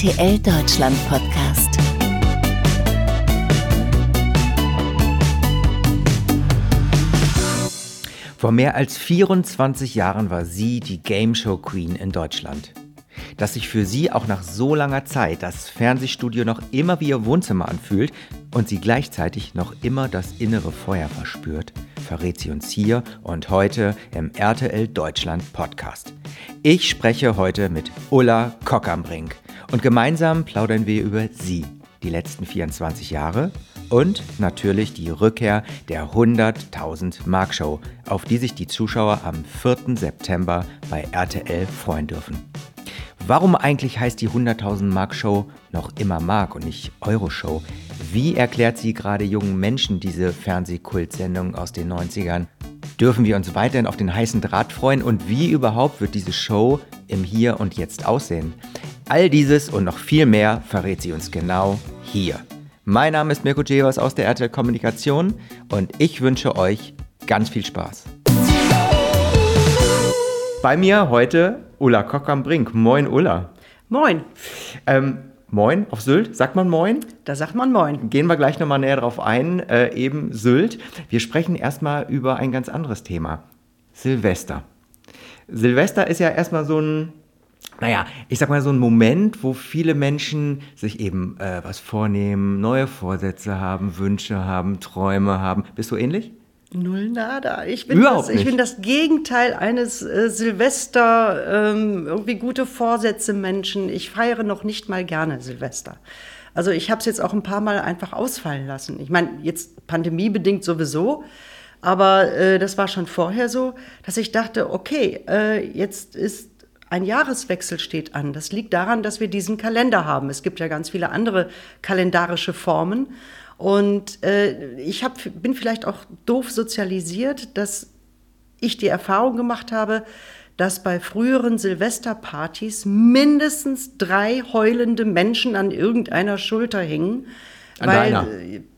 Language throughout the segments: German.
RTL Deutschland Podcast. Vor mehr als 24 Jahren war sie die Game Show Queen in Deutschland. Dass sich für sie auch nach so langer Zeit das Fernsehstudio noch immer wie ihr Wohnzimmer anfühlt und sie gleichzeitig noch immer das innere Feuer verspürt, verrät sie uns hier und heute im RTL Deutschland Podcast. Ich spreche heute mit Ulla Kockernbrink und gemeinsam plaudern wir über sie, die letzten 24 Jahre und natürlich die Rückkehr der 100.000 Mark Show, auf die sich die Zuschauer am 4. September bei RTL freuen dürfen. Warum eigentlich heißt die 100.000 Mark Show noch immer Mark und nicht Euro Show? Wie erklärt sie gerade jungen Menschen diese Fernsehkultsendung aus den 90ern? Dürfen wir uns weiterhin auf den heißen Draht freuen und wie überhaupt wird diese Show im Hier und Jetzt aussehen? All dieses und noch viel mehr verrät sie uns genau hier. Mein Name ist Mirko Jevers aus der RTL Kommunikation und ich wünsche euch ganz viel Spaß. Bei mir heute Ulla Kock am Brink. Moin, Ulla. Moin. Ähm, moin auf Sylt. Sagt man Moin? Da sagt man Moin. Gehen wir gleich nochmal näher drauf ein. Äh, eben Sylt. Wir sprechen erstmal über ein ganz anderes Thema. Silvester. Silvester ist ja erstmal so ein naja, ich sag mal so ein Moment, wo viele Menschen sich eben äh, was vornehmen, neue Vorsätze haben, Wünsche haben, Träume haben. Bist du ähnlich? Null nada. Ich bin, Überhaupt das, ich bin das Gegenteil eines äh, Silvester, ähm, irgendwie gute Vorsätze Menschen. Ich feiere noch nicht mal gerne Silvester. Also ich habe es jetzt auch ein paar Mal einfach ausfallen lassen. Ich meine, jetzt pandemiebedingt sowieso. Aber äh, das war schon vorher so, dass ich dachte, okay, äh, jetzt ist ein Jahreswechsel steht an. Das liegt daran, dass wir diesen Kalender haben. Es gibt ja ganz viele andere kalendarische Formen. Und äh, ich hab, bin vielleicht auch doof sozialisiert, dass ich die Erfahrung gemacht habe, dass bei früheren Silvesterpartys mindestens drei heulende Menschen an irgendeiner Schulter hingen. An weil, deiner?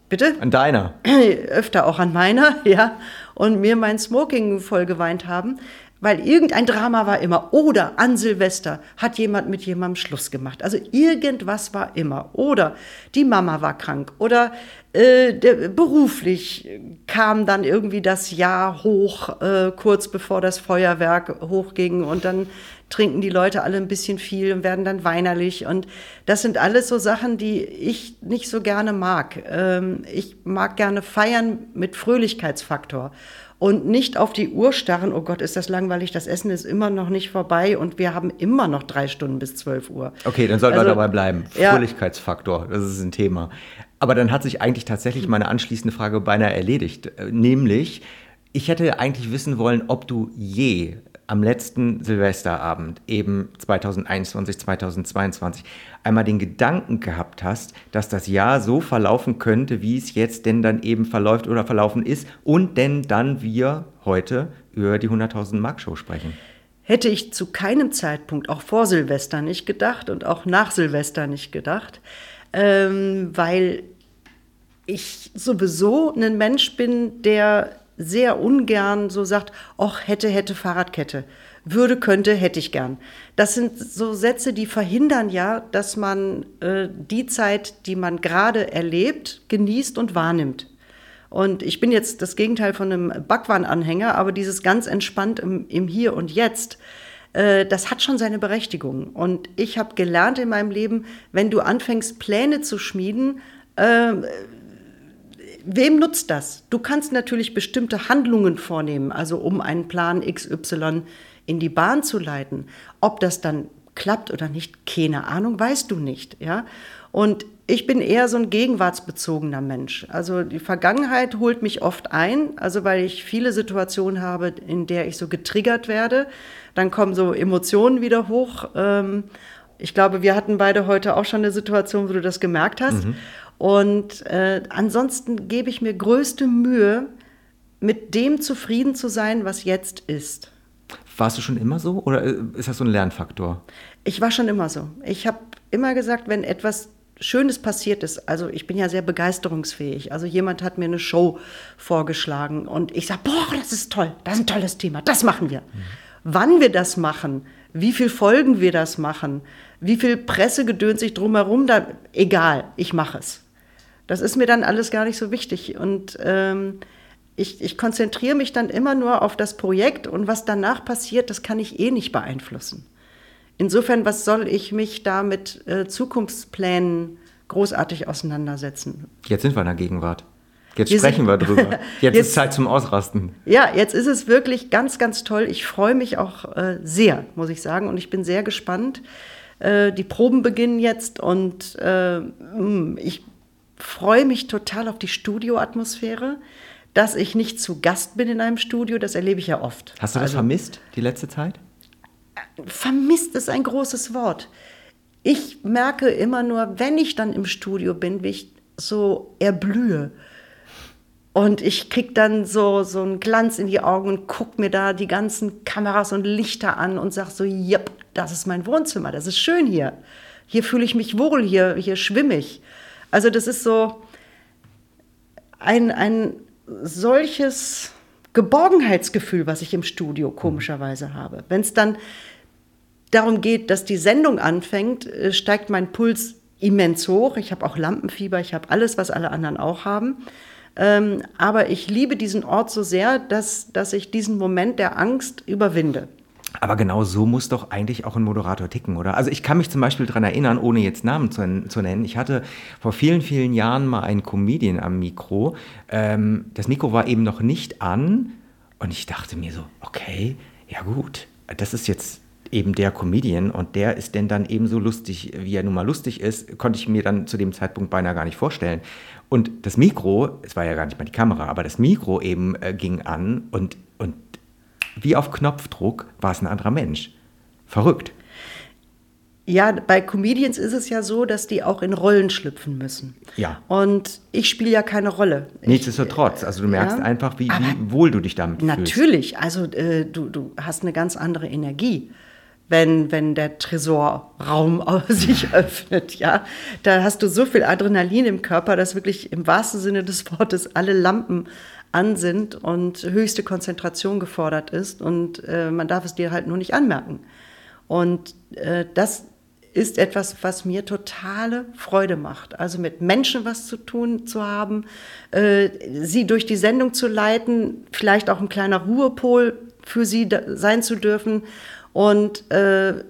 Bitte? An deiner? Öfter auch an meiner, ja. Und mir mein Smoking voll geweint haben. Weil irgendein Drama war immer. Oder an Silvester hat jemand mit jemandem Schluss gemacht. Also irgendwas war immer. Oder die Mama war krank. Oder äh, der, beruflich kam dann irgendwie das Jahr hoch, äh, kurz bevor das Feuerwerk hochging. Und dann trinken die Leute alle ein bisschen viel und werden dann weinerlich. Und das sind alles so Sachen, die ich nicht so gerne mag. Ähm, ich mag gerne feiern mit Fröhlichkeitsfaktor und nicht auf die Uhr starren, oh Gott, ist das langweilig, das Essen ist immer noch nicht vorbei und wir haben immer noch drei Stunden bis 12 Uhr. Okay, dann sollten also, wir dabei bleiben. Fröhlichkeitsfaktor, das ist ein Thema. Aber dann hat sich eigentlich tatsächlich meine anschließende Frage beinahe erledigt. Äh, nämlich, ich hätte eigentlich wissen wollen, ob du je am letzten Silvesterabend, eben 2021, 2022, einmal den Gedanken gehabt hast, dass das Jahr so verlaufen könnte, wie es jetzt denn dann eben verläuft oder verlaufen ist und denn dann wir heute über die 100.000 Mark Show sprechen? Hätte ich zu keinem Zeitpunkt, auch vor Silvester nicht gedacht und auch nach Silvester nicht gedacht, ähm, weil ich sowieso ein Mensch bin, der sehr ungern so sagt, ach, hätte, hätte Fahrradkette. Würde, könnte, hätte ich gern. Das sind so Sätze, die verhindern ja, dass man äh, die Zeit, die man gerade erlebt, genießt und wahrnimmt. Und ich bin jetzt das Gegenteil von einem Backwaren-Anhänger, aber dieses ganz entspannt im, im Hier und Jetzt, äh, das hat schon seine Berechtigung. Und ich habe gelernt in meinem Leben, wenn du anfängst, Pläne zu schmieden, äh, wem nutzt das? Du kannst natürlich bestimmte Handlungen vornehmen, also um einen Plan XY in die Bahn zu leiten. Ob das dann klappt oder nicht, keine Ahnung, weißt du nicht, ja? Und ich bin eher so ein gegenwartsbezogener Mensch. Also die Vergangenheit holt mich oft ein, also weil ich viele Situationen habe, in der ich so getriggert werde. Dann kommen so Emotionen wieder hoch. Ähm, ich glaube, wir hatten beide heute auch schon eine Situation, wo du das gemerkt hast. Mhm. Und äh, ansonsten gebe ich mir größte Mühe, mit dem zufrieden zu sein, was jetzt ist. Warst du schon immer so oder äh, ist das so ein Lernfaktor? Ich war schon immer so. Ich habe immer gesagt, wenn etwas Schönes passiert ist, also ich bin ja sehr begeisterungsfähig. Also jemand hat mir eine Show vorgeschlagen und ich sage, boah, das ist toll, das ist ein tolles Thema, das machen wir. Mhm. Wann wir das machen, wie viel Folgen wir das machen, wie viel Pressegedöns sich drumherum, da, egal, ich mache es. Das ist mir dann alles gar nicht so wichtig. Und ähm, ich, ich konzentriere mich dann immer nur auf das Projekt und was danach passiert, das kann ich eh nicht beeinflussen. Insofern, was soll ich mich da mit äh, Zukunftsplänen großartig auseinandersetzen? Jetzt sind wir in der Gegenwart. Jetzt sprechen wir drüber. Jetzt, jetzt, ist Zeit zum Ausrasten. Ja, jetzt ist es wirklich ganz, ganz toll. Ich freue mich auch äh, sehr, muss ich sagen. Und ich bin sehr gespannt. Äh, die Proben beginnen jetzt und äh, mm, ich freue mich total auf die Studioatmosphäre. Dass ich nicht zu Gast bin in einem Studio, das erlebe ich ja oft. Hast du das also, vermisst, die letzte Zeit? Vermisst ist ein großes Wort. Ich merke immer nur, wenn ich dann im Studio bin, wie ich so erblühe. Und ich kriege dann so, so einen Glanz in die Augen und gucke mir da die ganzen Kameras und Lichter an und sage so, yep, das ist mein Wohnzimmer, das ist schön hier. Hier fühle ich mich wohl, hier, hier schwimme ich. Also das ist so ein, ein solches Geborgenheitsgefühl, was ich im Studio komischerweise habe. Wenn es dann darum geht, dass die Sendung anfängt, äh, steigt mein Puls immens hoch. Ich habe auch Lampenfieber, ich habe alles, was alle anderen auch haben. Ähm, aber ich liebe diesen Ort so sehr, dass, dass ich diesen Moment der Angst überwinde. Aber genau so muss doch eigentlich auch ein Moderator ticken, oder? Also ich kann mich zum Beispiel daran erinnern, ohne jetzt Namen zu, zu, nennen, ich hatte vor vielen, vielen Jahren mal einen Comedian am Mikro. Ähm, das Mikro war eben noch nicht an und ich dachte mir so, okay, ja gut, das ist jetzt eben der Comedian und der ist denn dann ebenso lustig, wie er nun mal lustig ist, konnte ich mir dann zu dem Zeitpunkt beinahe gar nicht vorstellen. Und das Mikro, es war ja gar nicht mal die Kamera, aber das Mikro eben äh, ging an und wie auf Knopfdruck war es ein anderer Mensch. Verrückt. Ja, bei Comedians ist es ja so, dass die auch in Rollen schlüpfen müssen. Ja. Und ich spiele ja keine Rolle. Nichtsdestotrotz, also du merkst ja, einfach, wie, wie, wohl du dich damit natürlich, fühlst. Natürlich, also äh, du, du hast eine ganz andere Energie wenn, wenn der Tresorraum sich öffnet, ja. Da hast du so viel Adrenalin im Körper, dass wirklich im wahrsten Sinne des Wortes alle Lampen an sind und höchste Konzentration gefordert ist und äh, man darf es dir halt nur nicht anmerken. Und äh, das ist etwas, was mir totale Freude macht. Also mit Menschen was zu tun zu haben, äh, sie durch die Sendung zu leiten, vielleicht auch ein kleiner Ruhepol für sie sein zu dürfen und äh,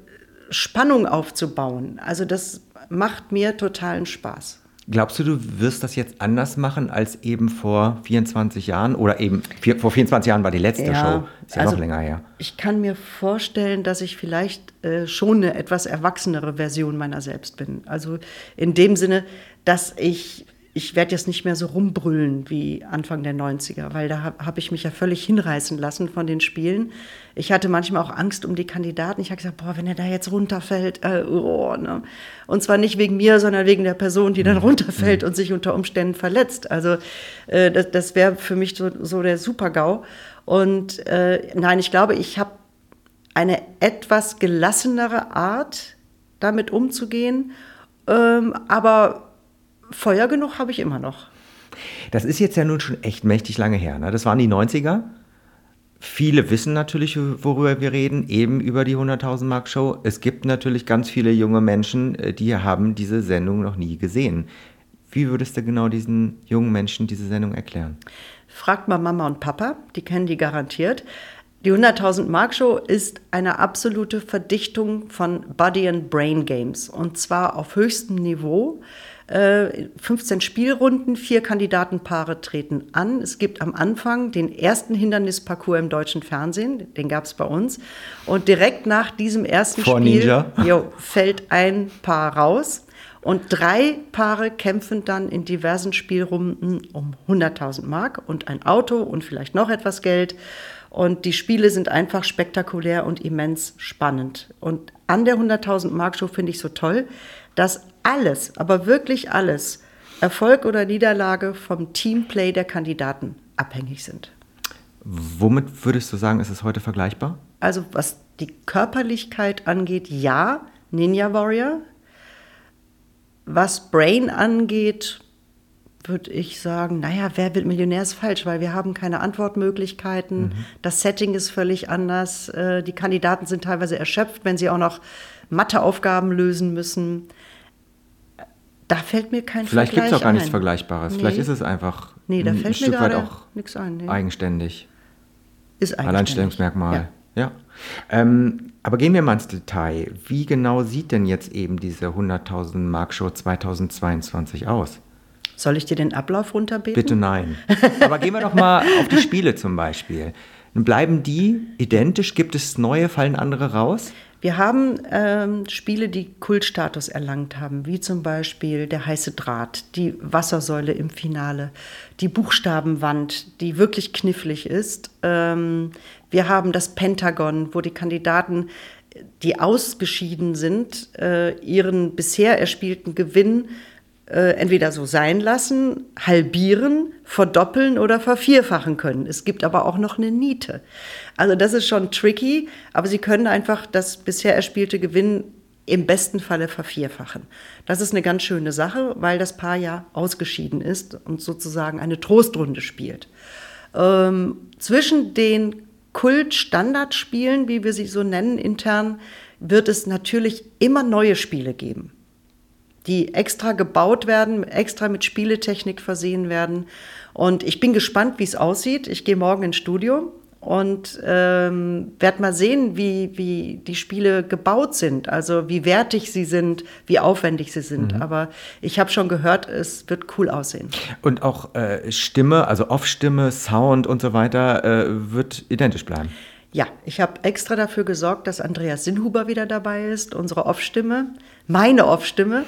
Spannung aufzubauen. Also das macht mir totalen Spaß. Glaubst du, du wirst das jetzt anders machen als eben vor 24 Jahren? Oder eben vier, vor 24 Jahren war die letzte ja, Show. Ist ja also noch länger her. Ich kann mir vorstellen, dass ich vielleicht äh, schon eine etwas erwachsenere Version meiner selbst bin. Also in dem Sinne, dass ich ich werde jetzt nicht mehr so rumbrüllen wie Anfang der 90er, weil da habe hab ich mich ja völlig hinreißen lassen von den Spielen. Ich hatte manchmal auch Angst um die Kandidaten. Ich habe gesagt, boah, wenn er da jetzt runterfällt, äh, oh, ne? und zwar nicht wegen mir, sondern wegen der Person, die dann mhm. runterfällt mhm. und sich unter Umständen verletzt. Also äh, das, das wäre für mich so, so der Super-GAU. Und äh, nein, ich glaube, ich habe eine etwas gelassenere Art, damit umzugehen. Ähm, aber Feuer genug habe ich immer noch. Das ist jetzt ja nun schon echt mächtig lange her. Ne? Das waren die 90er. Viele wissen natürlich, worüber wir reden, eben über die 100.000 Mark Show. Es gibt natürlich ganz viele junge Menschen, äh, die haben diese Sendung noch nie gesehen. Wie würdest du genau diesen jungen Menschen diese Sendung erklären? Fragt mal Mama und Papa, die kennen die garantiert. Die 100.000 Mark Show ist eine absolute Verdichtung von Body and Brain Games und zwar auf höchstem Niveau. 15 äh, Spielrunden, vier Kandidatenpaare treten an. Es gibt am Anfang den ersten Hindernisparcours im deutschen Fernsehen, den gab es bei uns. Und direkt nach diesem ersten Vor Spiel jo, fällt ein Paar raus. Und drei Paare kämpfen dann in diversen Spielrunden um 100.000 Mark und ein Auto und vielleicht noch etwas Geld. Und die Spiele sind einfach spektakulär und immens spannend. Und an der 100.000 Mark Show finde ich so toll, dass alles, aber wirklich alles, Erfolg oder Niederlage vom Teamplay der Kandidaten abhängig sind. Womit würdest du sagen, ist es heute vergleichbar? Also was die Körperlichkeit angeht, ja, Ninja Warrior. Was Brain angeht, würde ich sagen, naja, wer wird Millionär ist falsch, weil wir haben keine Antwortmöglichkeiten. Mhm. Das Setting ist völlig anders. Äh, die Kandidaten sind teilweise erschöpft, wenn sie auch noch Matheaufgaben lösen müssen. Da fällt mir kein Vielleicht gibt es auch gar nichts Vergleichbares. Nee. Vielleicht ist es einfach nee, da ein, fällt Stück mir weit auch nichts ein. Nee. eigenständig. Ist eigenständig. Alleinstellungsmerkmal. Ja. ja. Ähm, aber gehen wir mal ins Detail. Wie genau sieht denn jetzt eben diese 100.000 Mark Show 2022 aus? Soll ich dir den Ablauf runterbeten? Bitte nein. Aber gehen wir doch mal auf die Spiele zum Beispiel. Bleiben die identisch? Gibt es neue? Fallen andere raus? Wir haben ähm, Spiele, die Kultstatus erlangt haben, wie zum Beispiel der heiße Draht, die Wassersäule im Finale, die Buchstabenwand, die wirklich knifflig ist. Ähm, wir haben das Pentagon, wo die Kandidaten, die ausgeschieden sind, äh, ihren bisher erspielten Gewinn äh, entweder so sein lassen, halbieren, verdoppeln oder vervierfachen können. Es gibt aber auch noch eine Niete. Also das ist schon tricky, aber sie können einfach das bisher erspielte Gewinn im besten Falle vervierfachen. Das ist eine ganz schöne Sache, weil das Paar ja ausgeschieden ist und sozusagen eine Trostrunde spielt. Ähm, zwischen den Kult-Standardspielen, wie wir sie so nennen intern, wird es natürlich immer neue Spiele geben die extra gebaut werden, extra mit Spieletechnik versehen werden. Und ich bin gespannt, wie es aussieht. Ich gehe morgen ins Studio und ähm, werde mal sehen, wie, wie die Spiele gebaut sind, also wie wertig sie sind, wie aufwendig sie sind. Mhm. Aber ich habe schon gehört, es wird cool aussehen. Und auch äh, Stimme, also Off-Stimme, Sound und so weiter, äh, wird identisch bleiben. Ja, ich habe extra dafür gesorgt, dass Andreas Sinnhuber wieder dabei ist, unsere Off-Stimme, meine Off-Stimme,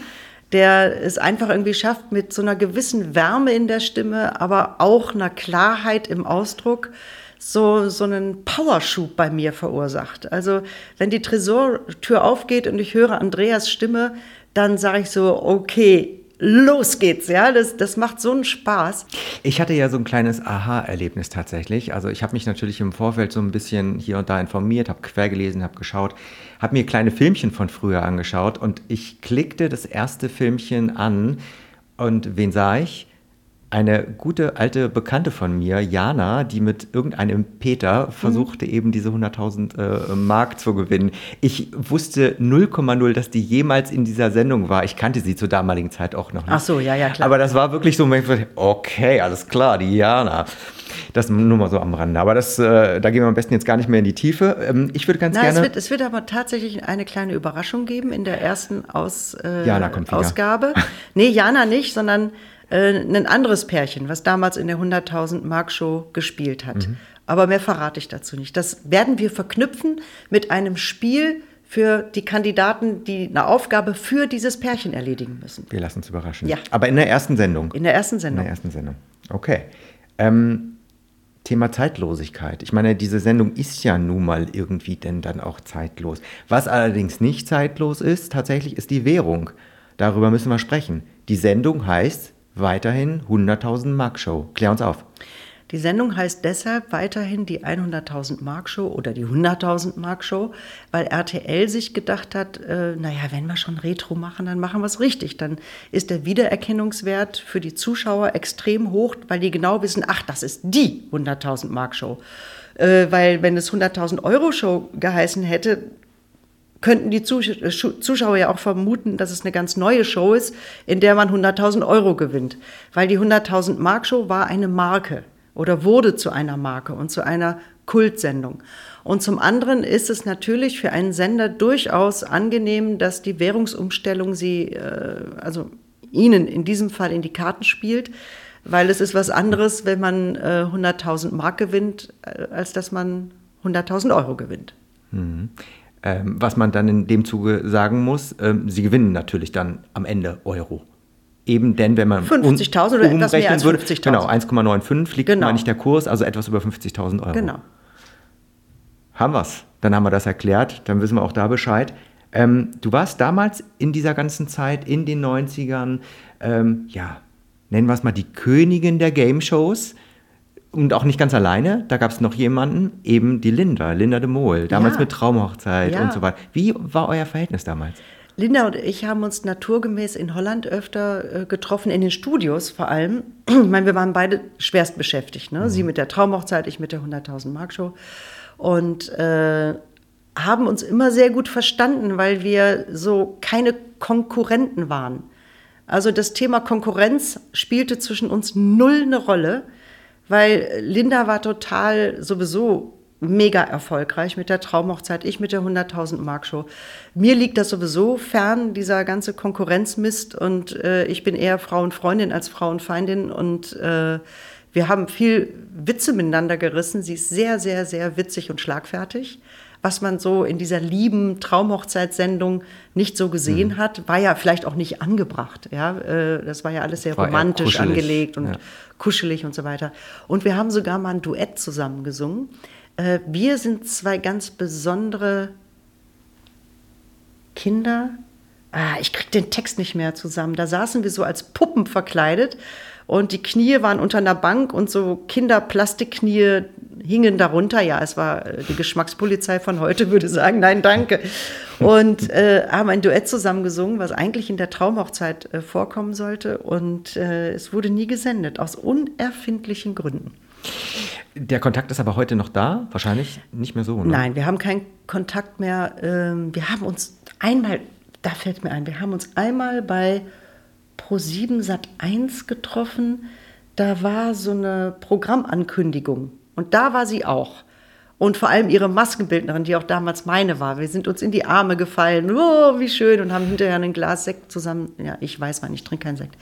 der es einfach irgendwie schafft, mit so einer gewissen Wärme in der Stimme, aber auch einer Klarheit im Ausdruck, so, so einen Powerschub bei mir verursacht. Also wenn die Tresortür aufgeht und ich höre Andreas Stimme, dann sage ich so, okay, los geht's, ja. Das, das macht so einen Spaß. Ich hatte ja so ein kleines Aha-Erlebnis tatsächlich. Also ich habe mich natürlich im Vorfeld so ein bisschen hier und da informiert, habe quer gelesen, habe geschaut, habe mir kleine Filmchen von früher angeschaut und ich klickte das erste Filmchen an und wen sah ich? Eine gute alte Bekannte von mir, Jana, die mit irgendeinem Peter versuchte mhm. eben diese 100.000 äh, Mark zu gewinnen. Ich wusste 0,0, dass die jemals in dieser Sendung war. Ich kannte sie zur damaligen Zeit auch noch nicht. Ach so, ja, ja, klar. Aber das war wirklich so, okay, alles klar, die Jana. Das nur mal so am Rande. Aber das, äh, da gehen wir am besten jetzt gar nicht mehr in die Tiefe. Ähm, ich würde ganz Na, gerne. Es wird, es wird aber tatsächlich eine kleine Überraschung geben in der ersten Aus, äh, Jana kommt Ausgabe. nee, Jana nicht, sondern äh, ein anderes Pärchen, was damals in der 100.000 Mark Show gespielt hat. Mhm. Aber mehr verrate ich dazu nicht. Das werden wir verknüpfen mit einem Spiel für die Kandidaten, die eine Aufgabe für dieses Pärchen erledigen müssen. Wir lassen uns überraschen. Ja. Aber in der ersten Sendung. In der ersten Sendung. In der ersten Sendung. Okay. Ähm, Thema Zeitlosigkeit. Ich meine, diese Sendung ist ja nun mal irgendwie denn dann auch zeitlos. Was allerdings nicht zeitlos ist, tatsächlich ist die Währung. Darüber müssen wir sprechen. Die Sendung heißt weiterhin 100.000 Mark Show. Klär uns auf. Die Sendung heißt deshalb weiterhin die 100.000 Mark Show oder die 100.000 Mark Show, weil RTL sich gedacht hat, äh, naja, wenn wir schon Retro machen, dann machen wir es richtig. Dann ist der Wiedererkennungswert für die Zuschauer extrem hoch, weil die genau wissen, ach, das ist die 100.000 Mark Show. Äh, weil wenn es 100.000 Euro Show geheißen hätte, könnten die äh, Zuschauer ja auch vermuten, dass es eine ganz neue Show ist, in der man 100.000 Euro gewinnt. Weil die 100.000 Mark Show war eine Marke oder wurde zu einer Marke und zu einer Kultsendung. Und zum anderen ist es natürlich für einen Sender durchaus angenehm, dass die Währungsumstellung sie, äh, also Ihnen in diesem Fall in die Karten spielt, weil es ist was anderes, wenn man 100.000 Mark gewinnt, als dass man 100.000 Euro gewinnt. Mhm. Ähm, was man dann in dem Zuge sagen muss, ähm, sie gewinnen natürlich dann am Ende Euro. Eben denn, wenn man 50.000 oder etwas mehr als 50.000. Genau, 1,95 liegt genau. nicht der Kurs, also etwas über 50.000 Euro. Genau. Haben wir's. Dann haben wir das erklärt, dann wissen wir auch da Bescheid. Ähm, du warst damals in dieser ganzen Zeit, in den 90ern, ähm, ja, nennen wir es mal die Königin der Game Shows und auch nicht ganz alleine, da gab es noch jemanden, eben die Linda, Linda de Mol, damals ja. mit Traumhochzeit ja. und so weiter. Wie war euer Verhältnis damals? Linda und ich haben uns naturgemäß in Holland öfter äh, getroffen, in den Studios vor allem. ich meine, wir waren beide schwerst beschäftigt. Ne? Mhm. Sie mit der Traumhochzeit, ich mit der 100.000 Mark Show. Und äh, haben uns immer sehr gut verstanden, weil wir so keine Konkurrenten waren. Also das Thema Konkurrenz spielte zwischen uns null eine Rolle, weil Linda war total sowieso mega erfolgreich mit der Traumhochzeit, ich mit der 100.000 Mark Show. Mir liegt das sowieso fern, dieser ganze Konkurrenzmist und äh, ich bin eher Frauenfreundin als Frauenfeindin und äh, wir haben viel Witze miteinander gerissen. Sie ist sehr, sehr, sehr witzig und schlagfertig was man so in dieser lieben Traumhochzeitssendung nicht so gesehen mhm. hat, war ja vielleicht auch nicht angebracht. Ja, äh, das war ja alles sehr war romantisch angelegt und ja. kuschelig und so weiter. Und wir haben sogar mal ein Duett zusammen gesungen. Äh, wir sind zwei ganz besondere Kinder. Ah, ich krieg den Text nicht mehr zusammen. Da saßen wir so als Puppen verkleidet und die Knie waren unter einer Bank und so Kinderplastikknie hingen darunter. Ja, es war äh, die Geschmackspolizei von heute, würde sagen, nein, danke. Und äh, haben ein Duett zusammen gesungen, was eigentlich in der Traumhochzeit äh, vorkommen sollte. Und äh, es wurde nie gesendet, aus unerfindlichen Gründen. Der Kontakt ist aber heute noch da? Wahrscheinlich nicht mehr so, ne? Nein, wir haben keinen Kontakt mehr. Ähm, wir haben uns einmal, da fällt mir ein, wir haben uns einmal bei Pro7 Sat 1 getroffen. Da war so eine Programmankündigung und da war sie auch. Und vor allem ihre Maskenbildnerin, die auch damals meine war. Wir sind uns in die Arme gefallen. Oh, wie schön. Und haben hinterher ein Glas Sekt zusammen. Ja, ich weiß wann, ich trinke keinen Sekt.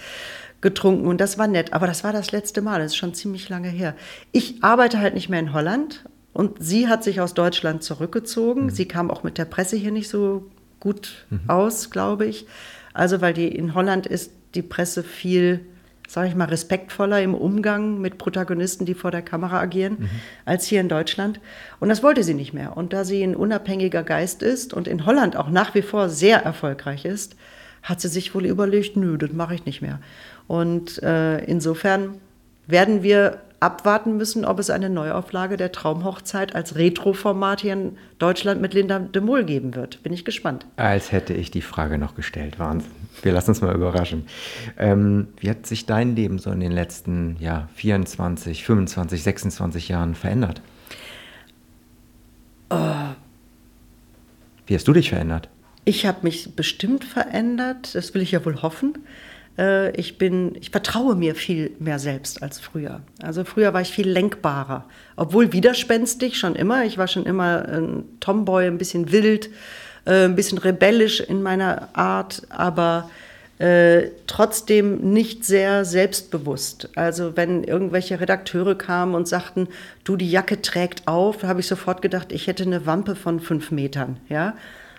Getrunken. Und das war nett. Aber das war das letzte Mal. Das ist schon ziemlich lange her. Ich arbeite halt nicht mehr in Holland. Und sie hat sich aus Deutschland zurückgezogen. Mhm. Sie kam auch mit der Presse hier nicht so gut mhm. aus, glaube ich. Also, weil die in Holland ist die Presse viel sage ich mal, respektvoller im Umgang mit Protagonisten, die vor der Kamera agieren, mhm. als hier in Deutschland. Und das wollte sie nicht mehr. Und da sie ein unabhängiger Geist ist und in Holland auch nach wie vor sehr erfolgreich ist, hat sie sich wohl überlegt, nö, das mache ich nicht mehr. Und äh, insofern werden wir abwarten müssen, ob es eine Neuauflage der Traumhochzeit als Retro-Format hier in Deutschland mit Linda de Mol geben wird. Bin ich gespannt. Als hätte ich die Frage noch gestellt. Wahnsinn. Wir lassen uns mal überraschen. Ähm, wie hat sich dein Leben so in den letzten ja, 24, 25, 26 Jahren verändert? Oh. Wie hast du dich verändert? Ich habe mich bestimmt verändert, das will ich ja wohl hoffen. Äh, ich bin, ich vertraue mir viel mehr selbst als früher. Also früher war ich viel lenkbarer, obwohl widerspenstig schon immer. Ich war schon immer ein Tomboy, ein bisschen wild, äh, ein bisschen rebellisch in meiner Art, aber äh, trotzdem nicht sehr selbstbewusst. Also wenn irgendwelche Redakteure kamen und sagten, du, die Jacke trägt auf, habe ich sofort gedacht, ich hätte eine Wampe von fünf Metern, ja.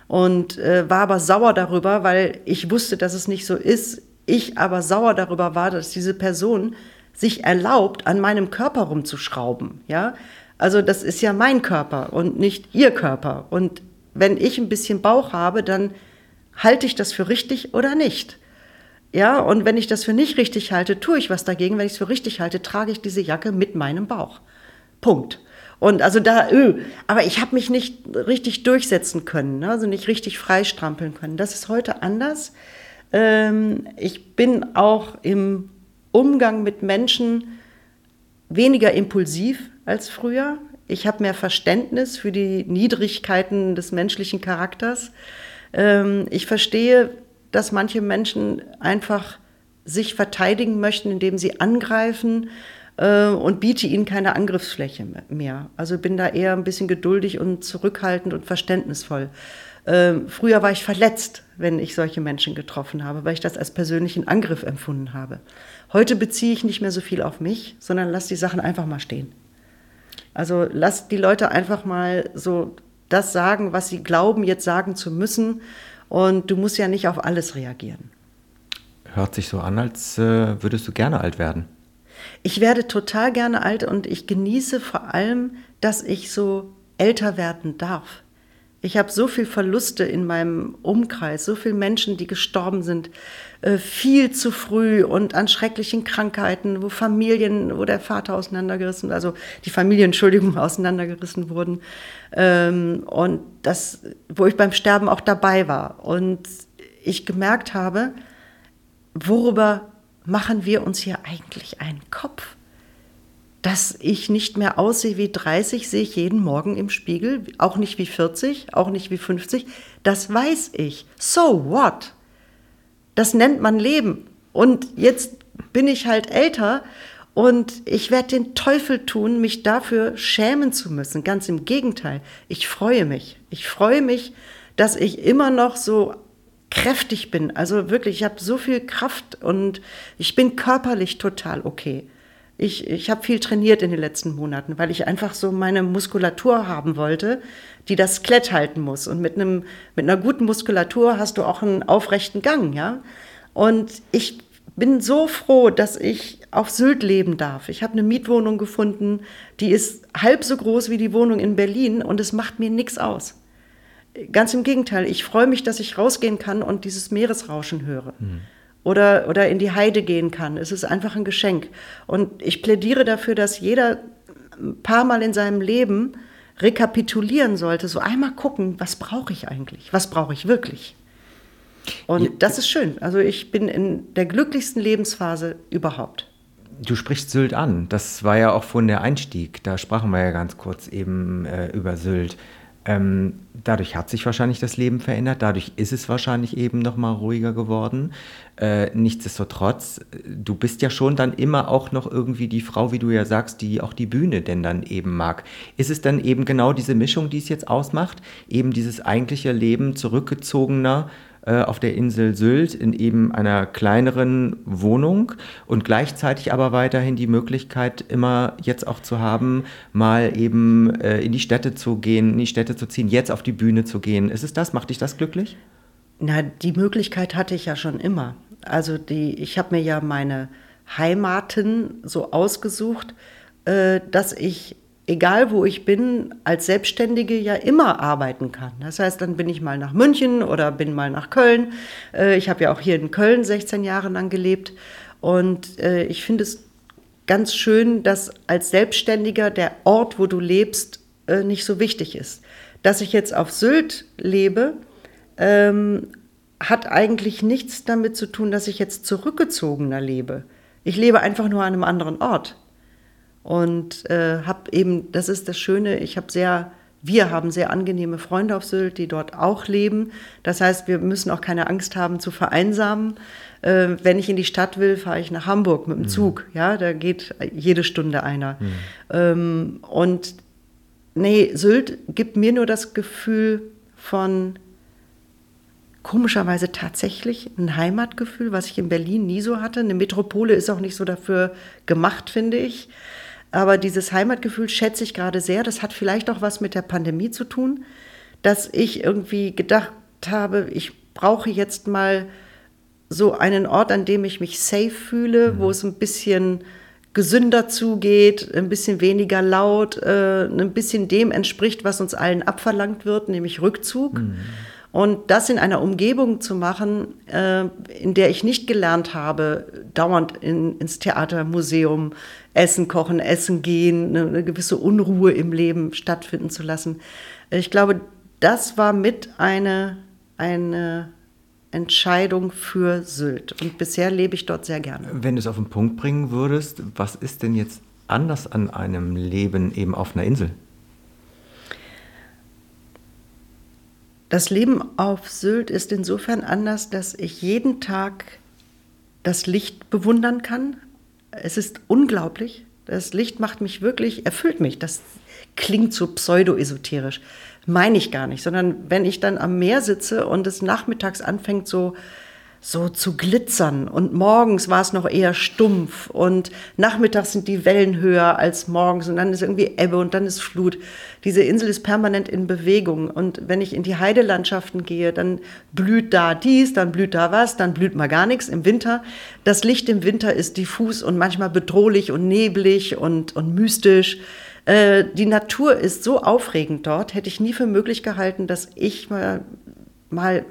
Und äh, war aber sauer darüber, weil ich wusste, dass es nicht so ist ich aber sauer darüber war, dass diese Person sich erlaubt, an meinem Körper rumzuschrauben. Ja? Also das ist ja mein Körper und nicht ihr Körper. Und wenn ich ein bisschen Bauch habe, dann halte ich das für richtig oder nicht. Ja, und wenn ich das für nicht richtig halte, tue ich was dagegen. Wenn ich es für richtig halte, trage ich diese Jacke mit meinem Bauch. Punkt. Und also da, öh, aber ich habe mich nicht richtig durchsetzen können, ne? also nicht richtig freistrampeln können. Das ist heute anders. Ähm, ich bin auch im Umgang mit Menschen weniger impulsiv als früher. Ich habe mehr Verständnis für die Niedrigkeiten des menschlichen Charakters. Ähm, ich verstehe, dass manche Menschen einfach sich verteidigen möchten, indem sie angreifen äh, und biete ihnen keine Angriffsfläche mehr. Also bin da eher ein bisschen geduldig und zurückhaltend und verständnisvoll. Ähm, früher war ich verletzt, wenn ich solche Menschen getroffen habe, weil ich das als persönlichen Angriff empfunden habe. Heute beziehe ich nicht mehr so viel auf mich, sondern lass die Sachen einfach mal stehen. Also lass die Leute einfach mal so das sagen, was sie glauben, jetzt sagen zu müssen. Und du musst ja nicht auf alles reagieren. Hört sich so an, als äh, würdest du gerne alt werden. Ich werde total gerne alt und ich genieße vor allem, dass ich so älter werden darf. Ich habe so viel Verluste in meinem Umkreis, so viele Menschen, die gestorben sind, äh, viel zu früh und an schrecklichen Krankheiten, wo Familien, wo der Vater auseinandergerissen, also die Familien, Entschuldigung, auseinandergerissen wurden. Ähm, und das, wo ich beim Sterben auch dabei war. Und ich gemerkt habe, worüber machen wir uns hier eigentlich einen Kopf? Dass ich nicht mehr aussehe wie 30, sehe ich jeden Morgen im Spiegel, auch nicht wie 40, auch nicht wie 50. Das weiß ich. So what? Das nennt man Leben. Und jetzt bin ich halt älter und ich werde den Teufel tun, mich dafür schämen zu müssen. Ganz im Gegenteil. Ich freue mich. Ich freue mich, dass ich immer noch so kräftig bin. Also wirklich, ich habe so viel Kraft und ich bin körperlich total okay. Ich, ich habe viel trainiert in den letzten Monaten, weil ich einfach so meine Muskulatur haben wollte, die das Skelett halten muss. Und mit, einem, mit einer guten Muskulatur hast du auch einen aufrechten Gang, ja. Und ich bin so froh, dass ich auf Sylt leben darf. Ich habe eine Mietwohnung gefunden, die ist halb so groß wie die Wohnung in Berlin und es macht mir nichts aus. Ganz im Gegenteil, ich freue mich, dass ich rausgehen kann und dieses Meeresrauschen höre. Mhm oder, oder in die Heide gehen kann. Es ist einfach ein Geschenk. Und ich plädiere dafür, dass jeder ein paar Mal in seinem Leben rekapitulieren sollte, so einmal gucken, was brauche ich eigentlich? Was brauche ich wirklich? Und ja. das ist schön. Also ich bin in der glücklichsten Lebensphase überhaupt. Du sprichst Sylt an. Das war ja auch von der Einstieg. Da sprachen wir ja ganz kurz eben äh, über Sylt. Ähm, dadurch hat sich wahrscheinlich das Leben verändert, dadurch ist es wahrscheinlich eben noch mal ruhiger geworden. Äh, nichtsdestotrotz, du bist ja schon dann immer auch noch irgendwie die Frau, wie du ja sagst, die auch die Bühne denn dann eben mag. Ist es dann eben genau diese Mischung, die es jetzt ausmacht? Eben dieses eigentliche Leben zurückgezogener, äh, auf der Insel Sylt in eben einer kleineren Wohnung und gleichzeitig aber weiterhin die Möglichkeit immer jetzt auch zu haben, mal eben äh, in die Städte zu gehen, in die Städte zu ziehen, jetzt auf die Bühne zu gehen. Ist es das? Macht dich das glücklich? Na, die Möglichkeit hatte ich ja schon immer. Also die, ich habe mir ja meine Heimaten so ausgesucht, äh, dass ich egal wo ich bin, als Selbstständige ja immer arbeiten kann. Das heißt, dann bin ich mal nach München oder bin mal nach Köln. Äh, ich habe ja auch hier in Köln 16 Jahre lang gelebt. Und äh, ich finde es ganz schön, dass als Selbstständiger der Ort, wo du lebst, äh, nicht so wichtig ist. Dass ich jetzt auf Sylt lebe, ähm, hat eigentlich nichts damit zu tun, dass ich jetzt zurückgezogener lebe. Ich lebe einfach nur an einem anderen Ort. Und äh, habe eben, das ist das Schöne, ich habe sehr, wir haben sehr angenehme Freunde auf Sylt, die dort auch leben. Das heißt, wir müssen auch keine Angst haben zu vereinsamen. Äh, wenn ich in die Stadt will, fahre ich nach Hamburg mit dem mhm. Zug. Ja, da geht jede Stunde einer. Mhm. Ähm, und nee, Sylt gibt mir nur das Gefühl von komischerweise tatsächlich ein Heimatgefühl, was ich in Berlin nie so hatte. Eine Metropole ist auch nicht so dafür gemacht, finde ich. Aber dieses Heimatgefühl schätze ich gerade sehr. Das hat vielleicht auch was mit der Pandemie zu tun, dass ich irgendwie gedacht habe, ich brauche jetzt mal so einen Ort, an dem ich mich safe fühle, mhm. wo es ein bisschen gesünder zugeht, ein bisschen weniger laut, äh, ein bisschen dem entspricht, was uns allen abverlangt wird, nämlich Rückzug. Mhm. Und das in einer Umgebung zu machen, äh, in der ich nicht gelernt habe, dauernd in, ins Theatermuseum Essen kochen, Essen gehen, eine gewisse Unruhe im Leben stattfinden zu lassen. Ich glaube, das war mit eine, eine Entscheidung für Sylt. Und bisher lebe ich dort sehr gerne. Wenn du es auf den Punkt bringen würdest, was ist denn jetzt anders an einem Leben eben auf einer Insel? Das Leben auf Sylt ist insofern anders, dass ich jeden Tag das Licht bewundern kann. Es ist unglaublich. Das Licht macht mich wirklich, erfüllt mich. Das klingt so pseudo-esoterisch. Meine ich gar nicht, sondern wenn ich dann am Meer sitze und es nachmittags anfängt, so so zu glitzern. Und morgens war es noch eher stumpf und nachmittags sind die Wellen höher als morgens und dann ist irgendwie Ebbe und dann ist Flut. Diese Insel ist permanent in Bewegung und wenn ich in die Heidelandschaften gehe, dann blüht da dies, dann blüht da was, dann blüht mal gar nichts im Winter. Das Licht im Winter ist diffus und manchmal bedrohlich und neblig und, und mystisch. Äh, die Natur ist so aufregend dort, hätte ich nie für möglich gehalten, dass ich mal, mal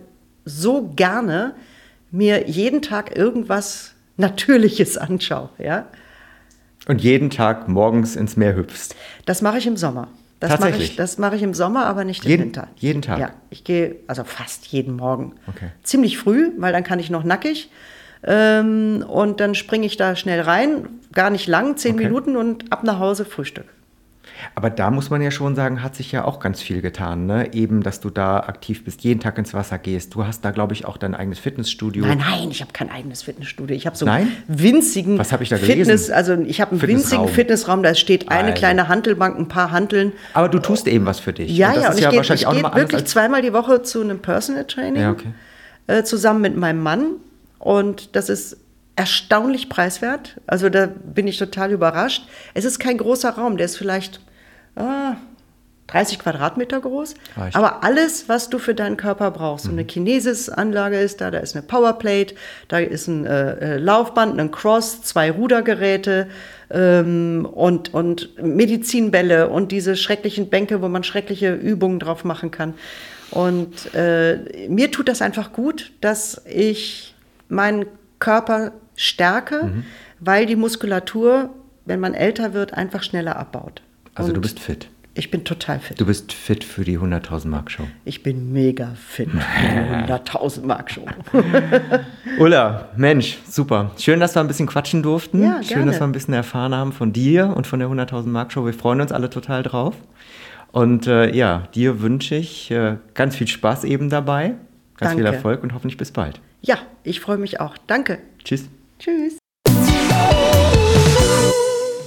so gerne mir jeden Tag irgendwas Natürliches anschaue. Ja? Und jeden Tag morgens ins Meer hüpfst. Das mache ich im Sommer. Das mache Tatsächlich? ich, das mache ich im Sommer, aber nicht im Jeden- Winter. jeden Tag? Ja, ich gehe also fast jeden Morgen. Okay. Ziemlich früh, weil dann kann ich noch nackig. Ähm, und dann springe ich da schnell rein, gar nicht lang, zehn Okay. Minuten und ab nach Hause Frühstück. Aber da muss man ja schon sagen, hat sich ja auch ganz viel getan, ne? Eben, dass du da aktiv bist, jeden Tag ins Wasser gehst. Du hast da, glaube ich, auch dein eigenes Fitnessstudio. Nein, nein, ich habe kein eigenes Fitnessstudio. Ich habe so Nein? einen winzigen Was habe ich da Fitness, also ich habe einen Fitnessraum. winzigen Fitnessraum, da steht eine Also. kleine Hantelbank, ein paar Hanteln. Aber du tust eben was für dich. Ja, und das ja, ist und ja ich gehe wahrscheinlich ich auch gehe wirklich zweimal die Woche zu einem Personal Training. Ja, okay. äh, zusammen mit meinem Mann. Und das ist erstaunlich preiswert. Also da bin ich total überrascht. Es ist kein großer Raum, der ist vielleicht ah, 30 Quadratmeter groß. Reicht. Mhm. Aber alles, was du für deinen Körper brauchst. So eine Kinesis-Anlage ist da, da ist eine Powerplate, da ist ein äh, äh, Laufband, ein Cross, zwei Rudergeräte ähm, und, und Medizinbälle und diese schrecklichen Bänke, wo man schreckliche Übungen drauf machen kann. Und äh, mir tut das einfach gut, dass ich meinen Körper stärke, Mhm. weil die Muskulatur, wenn man älter wird, einfach schneller abbaut. Also du Und bist fit. Ich bin total fit. Du bist fit für die 100.000 Mark Show. Ich bin mega fit. für die 100.000 Mark schon. Ulla, Mensch, super. Schön, dass wir ein bisschen quatschen durften. Ja, Schön, gerne. dass wir ein bisschen erfahren haben von dir und von der 100.000 Mark Show. Wir freuen uns alle total drauf. Und äh, ja, dir wünsche ich äh, ganz viel Spaß eben dabei, ganz viel Danke. Erfolg und hoffentlich bis bald. Ja, ich freue mich auch. Danke. Tschüss. Tschüss.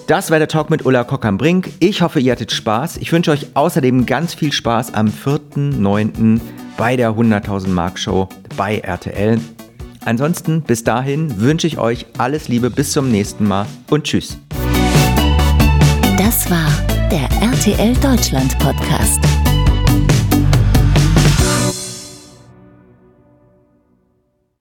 Das war der Talk mit Ulla Kock-am-Brink. Ich hoffe, ihr hattet Spaß. Ich wünsche euch außerdem ganz viel Spaß am 4.9. bei der 100.000 Mark Show bei RTL. Ansonsten bis dahin wünsche ich euch alles Liebe bis zum nächsten Mal und tschüss. Das war der RTL Deutschland Podcast.